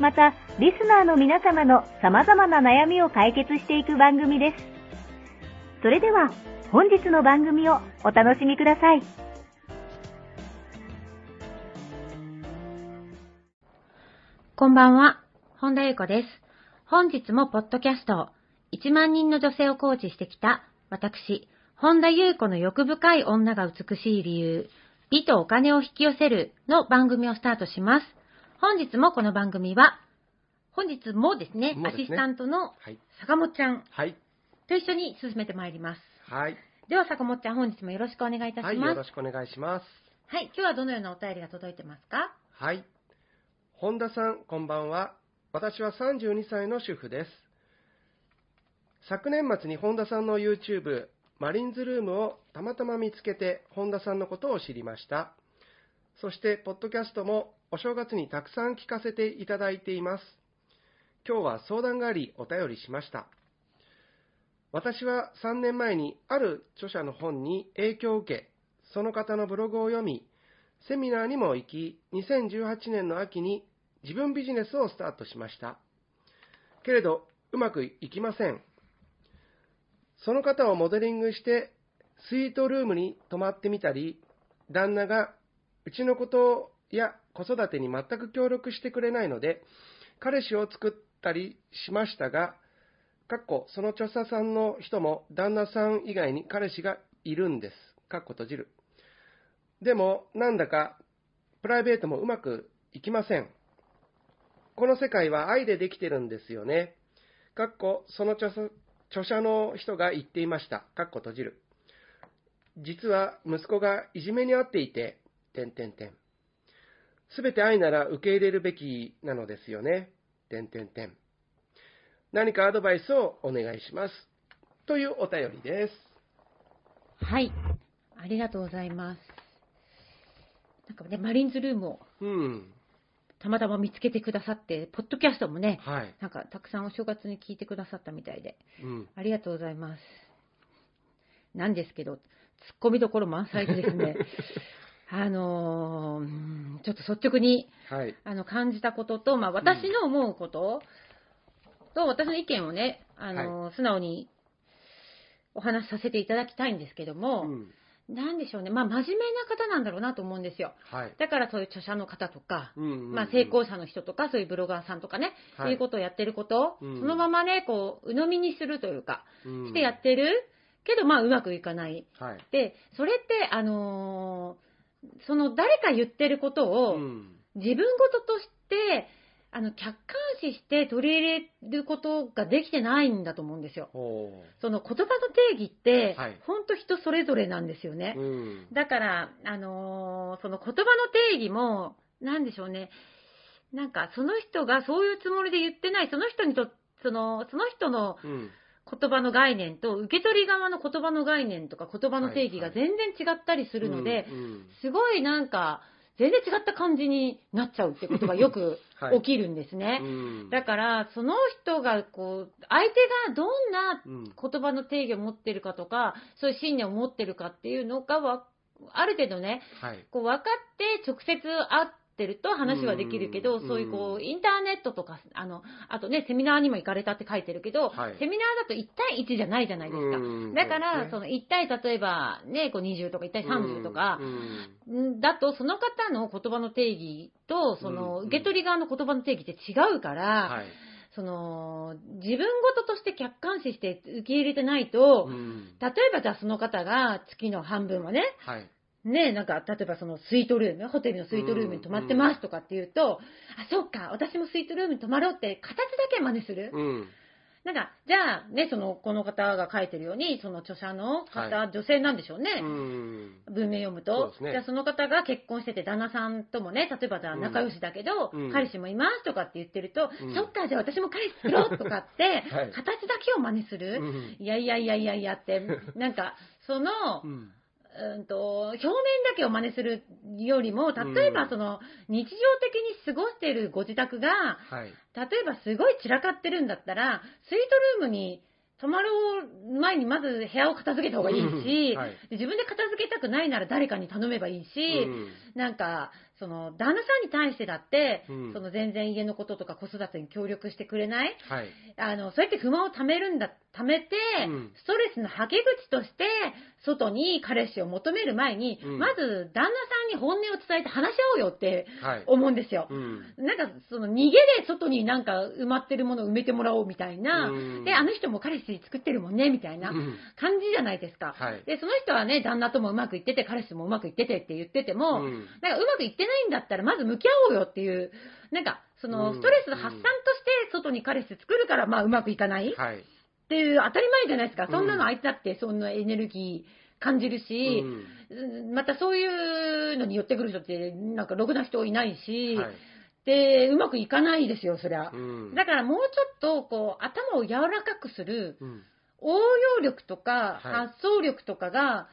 また、リスナーの皆様の様々な悩みを解決していく番組です。それでは、本日の番組をお楽しみください。こんばんは、本田裕子です。本日もポッドキャスト、1万人の女性をコーチしてきた、私、本田裕子の欲深い女が美しい理由、美とお金を引き寄せるの番組をスタートします。本日もこの番組は、本日もですね、もですねアシスタントのはい。坂本ちゃんはい。と一緒に進めてまいります。はい。では坂本ちゃん、本日もよろしくお願いいたします。はい。よろしくお願いします。はい、今日はどのようなお便りが届いてますか？はい。本田さん、こんばんは。私は32歳の主婦です。昨年末に本田さんの YouTube、マリンズルームをたまたま見つけて、本田さんのことを知りました。そして、ポッドキャストもお正月にたくさん聞かせていただいています。今日は相談があり、お便りしました。私は3年前にある著者の本に影響を受け、その方のブログを読み、セミナーにも行き、2018年の秋に自分ビジネスをスタートしました。けれど、うまくいきません。その方をモデリングして、スイートルームに泊まってみたり、旦那がうちのことや子育てに全く協力してくれないので、彼氏を作ったりしましたが、かっこその著者さんの人も旦那さん以外に彼氏がいるんです。かっこ閉じる。でも、なんだか、プライベートもうまくいきません。この世界は愛でできてるんですよね。かっこ、その著者著者の人が言っていました。かっこ閉じる。実は息子がいじめにあっていて、点点点。すべて愛なら受け入れるべきなのですよね。点点点。何かアドバイスをお願いします。というお便りです。はい。ありがとうございます。なんかね、マリンズルームをうん。たまたま見つけてくださって、ポッドキャストもね、はい。なんかたくさんお正月に聞いてくださったみたいで、うん。ありがとうございます。なんですけど、突っ込みどころ満載でですね、あのーうんちょっと率直にはい。あの感じたことと、まあ、私の思うことと、私の意見をね、あのー素直にお話しさせていただきたいんですけども、うん。なんでしょうね、まあ、真面目な方なんだろうなと思うんですよ。はい。だからそういう著者の方とか、うんうんうんまあ、成功者の人とか、そういうブロガーさんとかね、はいそういうことをやってることを、うんそのままね、こう、鵜呑みにするというか、うんしてやってるけど、まあ、うまくいかない。はい。で、それって、あのーその誰か言ってることを、うん。自分事として、あの、客観視して取り入れることができてないんだと思うんですよ。ほその言葉の定義ってはい、本当人それぞれなんですよねう。。うん。だから、あのーその言葉の定義も、なんでしょうね。なんか、その人がそういうつもりで言ってない、その人にと、その、その人のうん。言葉の概念と、受け取り側の言葉の概念とか言葉の定義がはい全然違ったりするので、うんすごいなんか、全然違った感じになっちゃうってことがよく はい起きるんですね。うん。だから、その人が、こう、相手がどんなうん。言葉の定義を持ってるかとか、そういう信念を持ってるかっていうのがわ、ある程度ね、はい。こう分かって直接会ってると話はできるけど、うんそういうこう、インターネットとか、あの、あとね、セミナーにも行かれたって書いてるけど、はいセミナーだと1対1じゃないじゃないですか。うんだから、その1対、例えばね、こう20とか1対30とかう、んんだと、その方の言葉の定義と、その、うん受け取り側の言葉の定義って違うから、はい。その、自分事として客観視して受け入れてないと、うん。例えばじゃあその方が月の半分はね、はい。ね、なんか、例えばそのスイートルーム、ホテルのスイートルームに泊まってますとかっていうと、あ、そうか、私もスイートルームに泊まろうって形だけ真似する。うん。なんか、じゃあね、その、この方が書いてるように、その著者の方、は女性なんでしょうね。うん。文面読むと、ねじゃあその方が結婚してて、旦那さんともね、例えばじゃあうん仲良しだけど、うん彼氏もいますとかって言ってると、うんそっか、じゃあ私も彼氏作ろうとかって、はい形だけを真似すうる、ん。いやいやいやいやいやって、なんか、その、うん。うんと、表面だけを真似するよりも、例えばその、日常的に過ごしているご自宅が、はい。例えばすごい散らかってるんだったら、スイートルームに泊まる前にまず部屋を片付けた方がいいし、うん。はい。で自分で片付けたくないなら誰かに頼めばいいし、うん。なんか、その、旦那さんに対してだって、うんその全然家のこととか子育てに協力してくれないはい。あの、そうやって不満を溜めるんだ、溜めて、うんストレスのはけ口として、外に彼氏を求める前に、うんまず旦那さんに本音を伝えて話し合おうよってはい。思うんですよ。うん。なんか、その逃げで外になんか埋まってるものを埋めてもらおうみたいな、うんで、あの人も彼氏作ってるもんね、みたいなうん感じじゃないですか。はい。で、その人はね、旦那ともうまくいってて、彼氏もうまくいっててって言ってても、うんなんかうまくいってないんだったら、まず向き合おうよっていう、なんか、そのうんストレスの発散として外に彼氏作るから、まあうまくいかないっはい。ていう当たり前じゃないですか。うんそんなのあいつだってそんなエネルギー感じるし、うんまたそういうのに寄ってくる人って、なんかろくな人いないし、はい。で、うまくいかないですよ、そりゃ。うんだからもうちょっと、こう、頭を柔らかくするうん応用力とか、はい発想力とかが、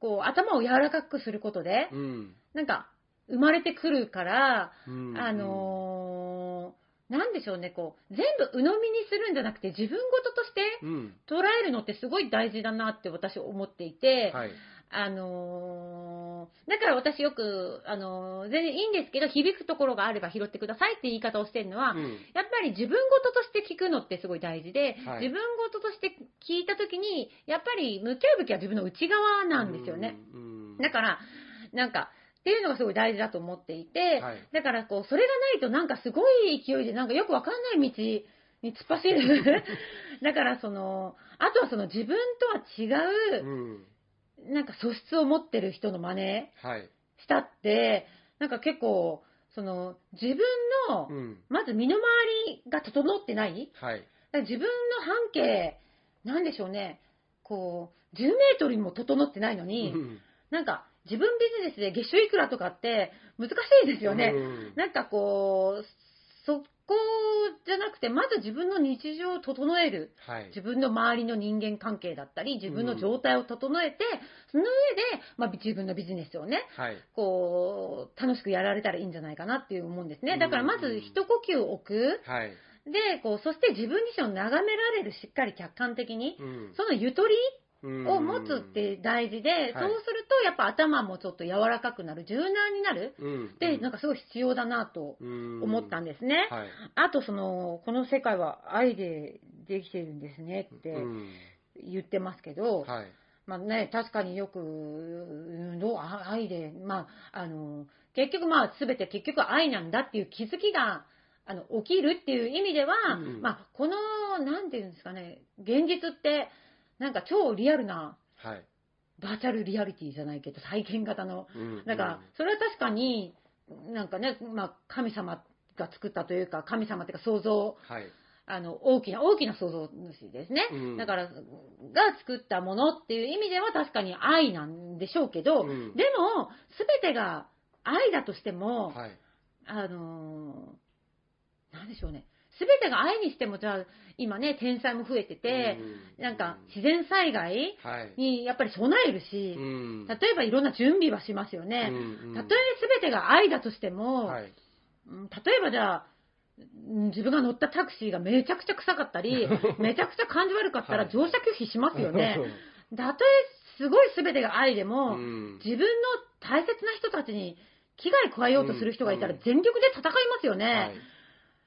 こう、頭を柔らかくすることで、うんなんか、生まれてくるから、うんあのーなんでしょうね、こう、全部鵜呑みにするんじゃなくて、自分事としてうん。捉えるのってすごい大事だなって私思っていて、はい。あのーだから私よく、あのー全然いいんですけど、響くところがあれば拾ってくださいって言い方をしてるのは、うんやっぱり自分事として聞くのってすごい大事で、はい自分事として聞いたときに、やっぱり向き合うべきは自分の内側なんですよね。うん。だから、なんか、っていうのがすごい大事だと思っていて、はいだからこう、それがないとなんかすごい勢いで、なんかよくわかんない道に突っ走る。だからその、あとはその自分とは違うう、ん。なんか素質を持ってる人の真似はい。したって、なんか結構、その、自分の、うん。まず身の回りが整ってないはい。だから自分の半径、なんでしょうね、こう、10メートルにも整ってないのに、うんなんか、自分ビジネスで月収いくらとかって難しいですよね。うんなんかこう、そこじゃなくて、まず自分の日常を整える。はい。自分の周りの人間関係だったり、自分の状態を整えて、その上で、まあ、自分のビジネスをね、はい。こう、楽しくやられたらいいんじゃないかなっていう思うんですね。うんだからまず一呼吸置く。はい。で、こう、そして自分自身を眺められる、しっかり客観的に。うんそのゆとりうんを持つって大事で、はい。そうするとやっぱ頭もちょっと柔らかくなる、柔軟になる。うん。で、なんかすごい必要だなと思思ったんですね。はい。あとその、この世界は愛でできているんですねってうん。言ってますけど、はい。まあね、確かによく、うんどう？あ愛で、まあ、あの、結局まあ全て結局愛なんだっていう気づきが、あの、起きるっていう意味では、うん。まあ、この、なんていうんですかね、現実って、なんか超リアルな、はい。バーチャルリアリティじゃないけど、体験型の。うんだから、それは確かに、なんかね、まあ、神様が作ったというか、神様っていうか創造、はい。あの、大きな、大きな創造主ですね。うんだから、が作ったものっていう意味では確かに愛なんでしょうけど、うんでも、すべてが愛だとしても、はい。あのーなんでしょうね。すべてが愛にしても、じゃあ、今ね、天災も増えてて、うんなんか、自然災害はい。にやっぱり備えるし、うん例えばいろんな準備はしますよね。うんたとえ全てが愛だとしても、はい。うん例えばじゃあ、うん自分が乗ったタクシーがめちゃくちゃ臭かったり、めちゃくちゃ感じ悪かったらはい乗車拒否しますよね。たとえすごい全てが愛でも、うん自分の大切な人たちに危害加えようとする人がいたらうん全力で戦いますよね。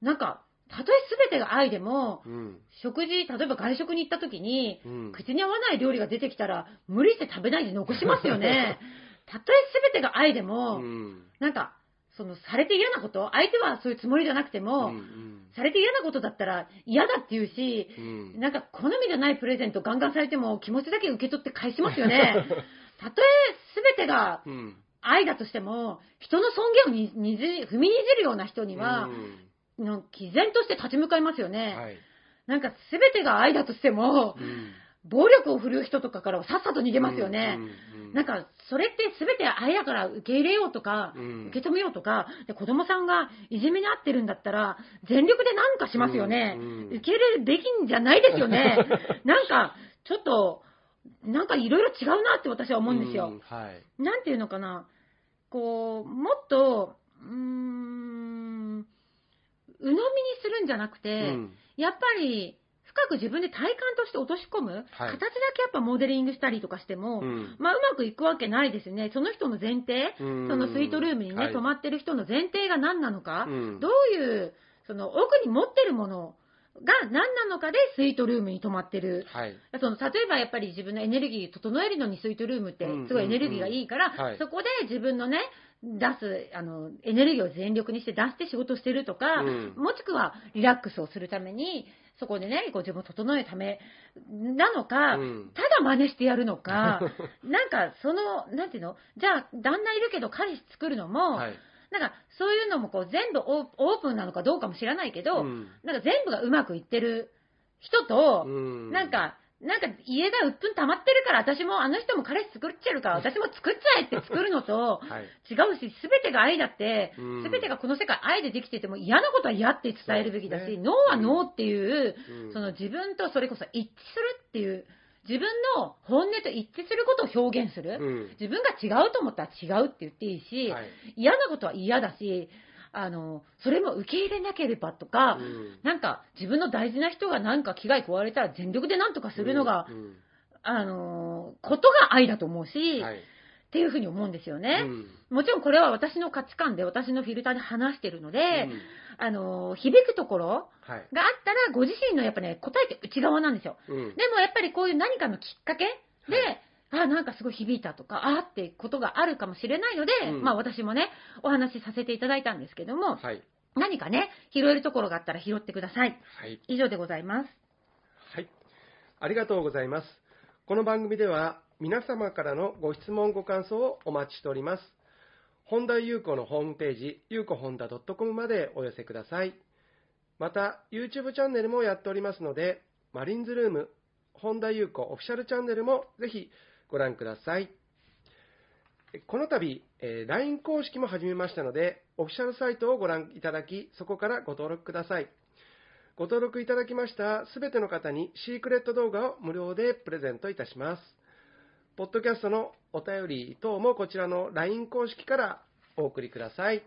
はい。なんか、たとえ全てが愛でも、うん。食事、例えば外食に行った時に、うん口に合わない料理が出てきたら、無理して食べないで残しますよね。たとえ全てが愛でも、うんなんか、その、されて嫌なこと、相手はそういうつもりじゃなくても、うんされて嫌なことだったら嫌だって言うし、うん。なんか好みじゃないプレゼントガンガンされても気持ちだけ受け取って返しますよね。たとえ全てがうん。愛だとしても、人の尊厳をににじ踏みにじるような人には、の毅然として立ち向かいますようんね。はい。なんか全てが愛だとしても、うん暴力を振るう人とかからはさっさと逃げますよね。うんうんなんか、それって全て愛だから受け入れようとか、うん受け止めようとか、で子供さんがいじめに遭ってるんだったら、全力で何かしますよね。うんうん受け入れるべきんじゃないですよね。なんか、ちょっと、なんかいろいろ違うなって私は思うんですよ。うんはい。なんていうのかな、こう、もっと、うーん、鵜呑みにするんじゃなくて、うん。やっぱり、深く自分で体感として落とし込む、はい。形だけやっぱモデリングしたりとかしても、うん。まあ、うまくいくわけないですね。その人の前提、うん。そのスイートルームにね、はい。泊まってる人の前提が何なのか、うん。どういう、その奥に持ってるものが何なのかでスイートルームに泊まってる。はい。その例えばやっぱり自分のエネルギー整えるのにスイートルームってうんすごいエネルギーがいいから、うんはいそこで自分のね、出す、あの、エネルギーを全力にして出して仕事してるとか、うんもしくはリラックスをするために、そこでね、こう自分を整えるためなのか、うんただ真似してやるのか、なんかその、なんていうのじゃあ旦那いるけど彼氏作るのも、はい。なんかそういうのもこう全部オープンなのかどうかも知らないけど、うん。なんか全部がうまくいってる人と、うん。なんか、なんか家がうっぷん溜まってるから、私もあの人も彼氏作っちゃうから、私も作っちゃえって作るのとはい。違うし、すべてが愛だってうん、すべてがこの世界愛でできてても嫌なことは嫌って伝えるべきだし、ノーはノーっていう、うん。その自分とそれこそ一致するっていう、自分の本音と一致することを表現する。うん。自分が違うと思ったら違うって言っていいし、はい。嫌なことは嫌だし、あの、それも受け入れなければとか、うん。なんか自分の大事な人がなんか危害加えたら全力でなんとかするのが、うん。あのーことが愛だと思うし、はい。っていうふうに思うんですよね。うんもちろんこれは私の価値観で私のフィルターで話してるので、うんあのー響くところはい。があったらご自身のやっぱね、答えって内側なんですよ。うんでもやっぱりこういう何かのきっかけで、はあ、なんかすごい響いたとか、あってことがあるかもしれないので、うんまあ私もね、お話しさせていただいたんですけども、はい。何かね、拾えるところがあったら拾ってください。はい。以上でございます。はい。ありがとうございます。この番組では皆様からのご質問ご感想をお待ちしております。本田裕子のホームページ、ゆうこほんだ .com までお寄せください。また、YouTube チャンネルもやっておりますので、マリンズルーム、本田裕子オフィシャルチャンネルもぜひご覧ください。この度、えー LINE 公式も始めましたので、オフィシャルサイトをご覧いただき、そこからご登録ください。ご登録いただきましたすべての方にシークレット動画を無料でプレゼントいたします。ポッドキャストのお便り等もこちらの LINE 公式からお送りください。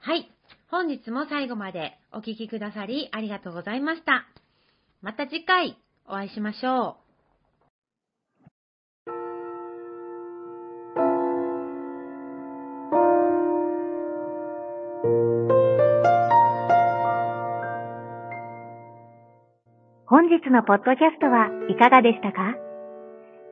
はい。本日も最後までお聞きくださりありがとうございました。また次回お会いしましょう。本日のポッドキャストはいかがでしたか？